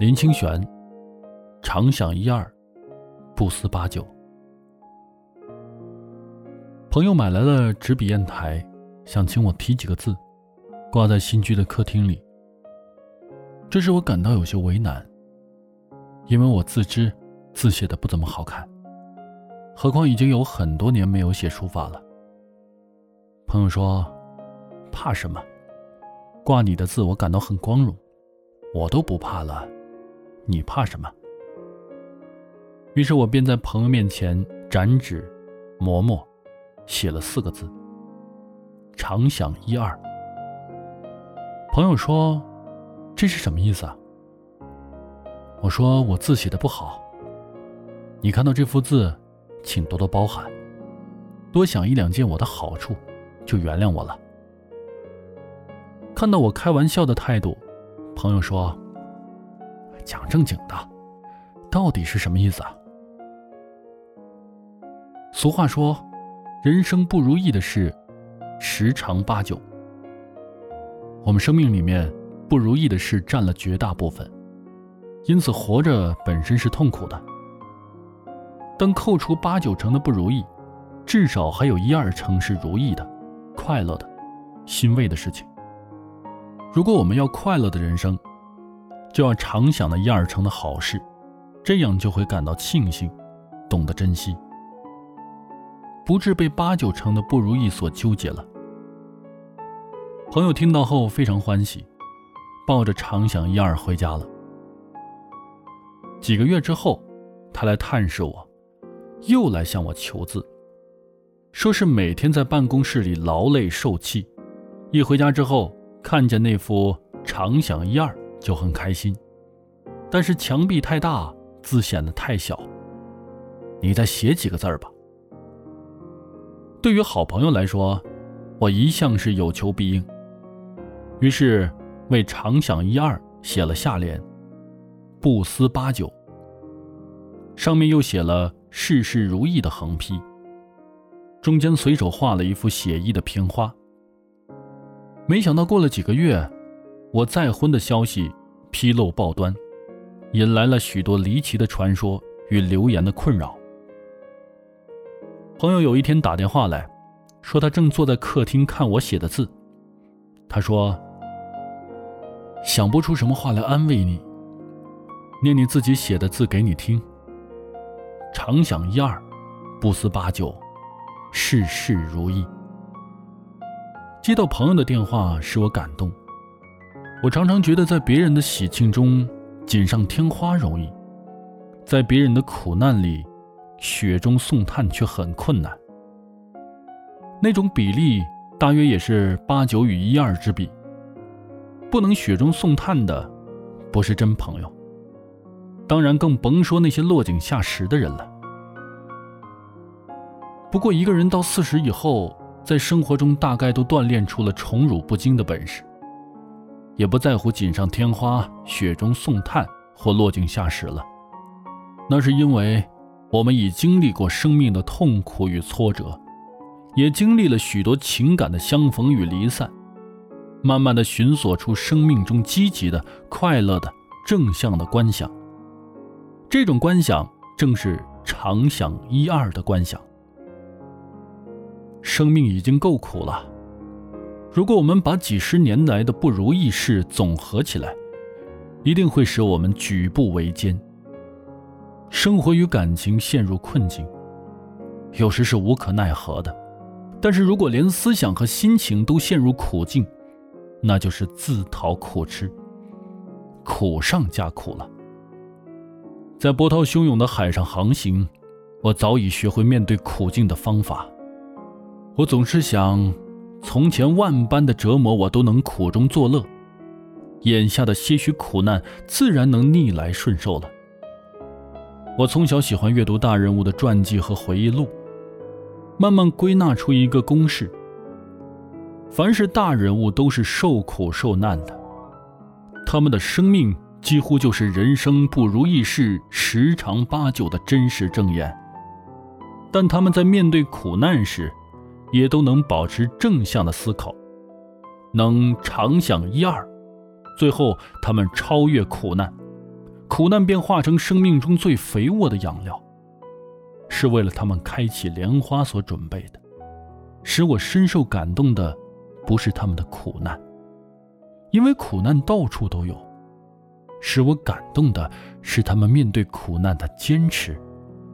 林清玄，常想一二，不思八九。朋友买来了纸笔砚台，想请我题几个字，挂在新居的客厅里。这使我感到有些为难，因为我自知字写的不怎么好看，何况已经有很多年没有写书法了。朋友说：“怕什么？挂你的字，我感到很光荣，我都不怕了，你怕什么？”于是我便在朋友面前展纸、磨墨，写了四个字：“常想一二。”朋友说。这是什么意思啊？我说我字写的不好。你看到这幅字，请多多包涵，多想一两件我的好处，就原谅我了。看到我开玩笑的态度，朋友说：“讲正经的，到底是什么意思啊？”俗话说：“人生不如意的事，十常八九。”我们生命里面。不如意的事占了绝大部分，因此活着本身是痛苦的。但扣除八九成的不如意，至少还有一二成是如意的、快乐的、欣慰的事情。如果我们要快乐的人生，就要常想那一二成的好事，这样就会感到庆幸，懂得珍惜，不致被八九成的不如意所纠结了。朋友听到后非常欢喜。抱着常想一二回家了。几个月之后，他来探视我，又来向我求字，说是每天在办公室里劳累受气，一回家之后看见那幅常想一二就很开心，但是墙壁太大，字显得太小。你再写几个字儿吧。对于好朋友来说，我一向是有求必应，于是。为常想一二写了下联，不思八九。上面又写了事事如意的横批，中间随手画了一幅写意的平花。没想到过了几个月，我再婚的消息披露报端，引来了许多离奇的传说与流言的困扰。朋友有一天打电话来，说他正坐在客厅看我写的字，他说。想不出什么话来安慰你，念你自己写的字给你听。常想一二，不思八九，事事如意。接到朋友的电话使我感动。我常常觉得在别人的喜庆中锦上添花容易，在别人的苦难里雪中送炭却很困难。那种比例大约也是八九与一二之比。不能雪中送炭的，不是真朋友。当然，更甭说那些落井下石的人了。不过，一个人到四十以后，在生活中大概都锻炼出了宠辱不惊的本事，也不在乎锦上添花、雪中送炭或落井下石了。那是因为我们已经历过生命的痛苦与挫折，也经历了许多情感的相逢与离散。慢慢的寻索出生命中积极的、快乐的、正向的观想。这种观想正是常想一二的观想。生命已经够苦了，如果我们把几十年来的不如意事总合起来，一定会使我们举步维艰。生活与感情陷入困境，有时是无可奈何的；但是如果连思想和心情都陷入苦境，那就是自讨苦吃，苦上加苦了。在波涛汹涌的海上航行，我早已学会面对苦境的方法。我总是想，从前万般的折磨我都能苦中作乐，眼下的些许苦难自然能逆来顺受了。我从小喜欢阅读大人物的传记和回忆录，慢慢归纳出一个公式。凡是大人物都是受苦受难的，他们的生命几乎就是人生不如意事十常八九的真实证言。但他们在面对苦难时，也都能保持正向的思考，能常想一二，最后他们超越苦难，苦难便化成生命中最肥沃的养料，是为了他们开启莲花所准备的。使我深受感动的，不是他们的苦难，因为苦难到处都有；使我感动的是他们面对苦难的坚持、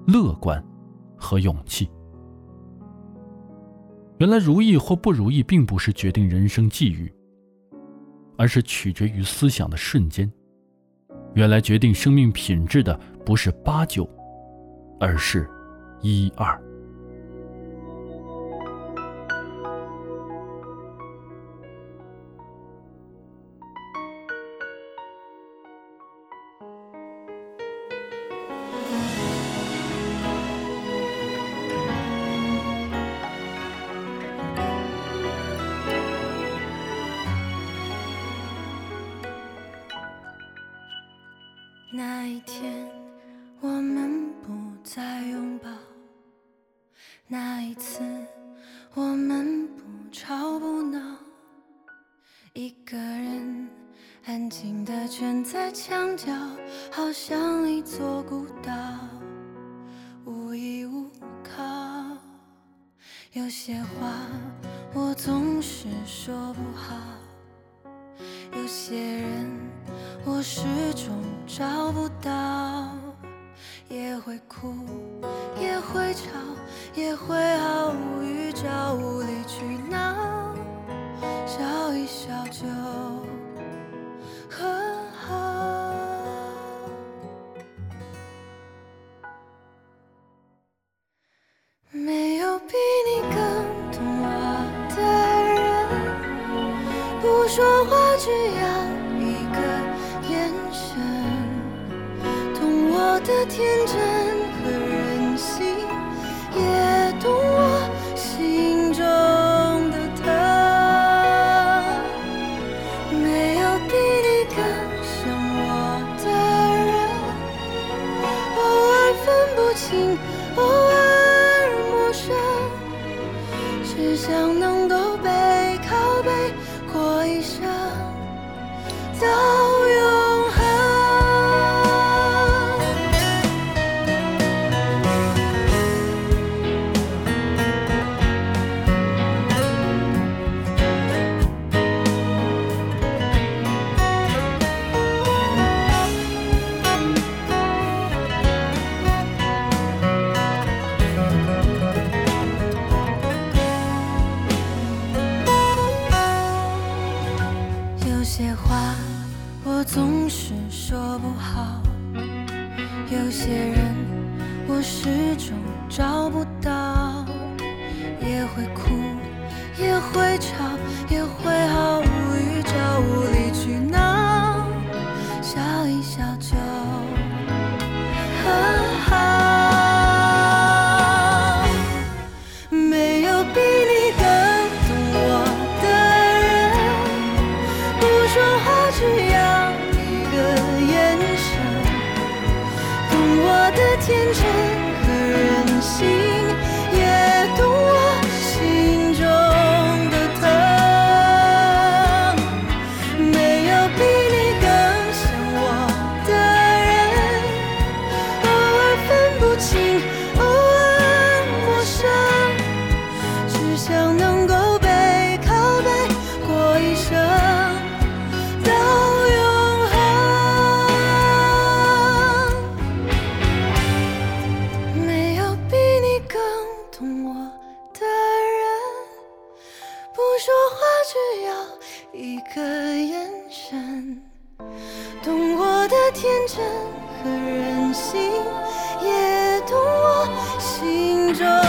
乐观和勇气。原来如意或不如意，并不是决定人生际遇，而是取决于思想的瞬间。原来决定生命品质的不是八九，而是一二。那一天，我们不再拥抱；那一次，我们不吵不闹。一个人安静地蜷在墙角，好像一座孤岛，无依无靠。有些话我总是说不好，有些人。我始终找不到，也会哭，也会吵，也会毫无预兆无理取闹，笑一笑就和好。没有比你更懂我的人，不说话只要。天真和任性，也懂我心中的疼。没有比你更像我的人，偶尔分不清，偶尔陌生，只想能够背靠背过一生。走别人我始终找不到，说。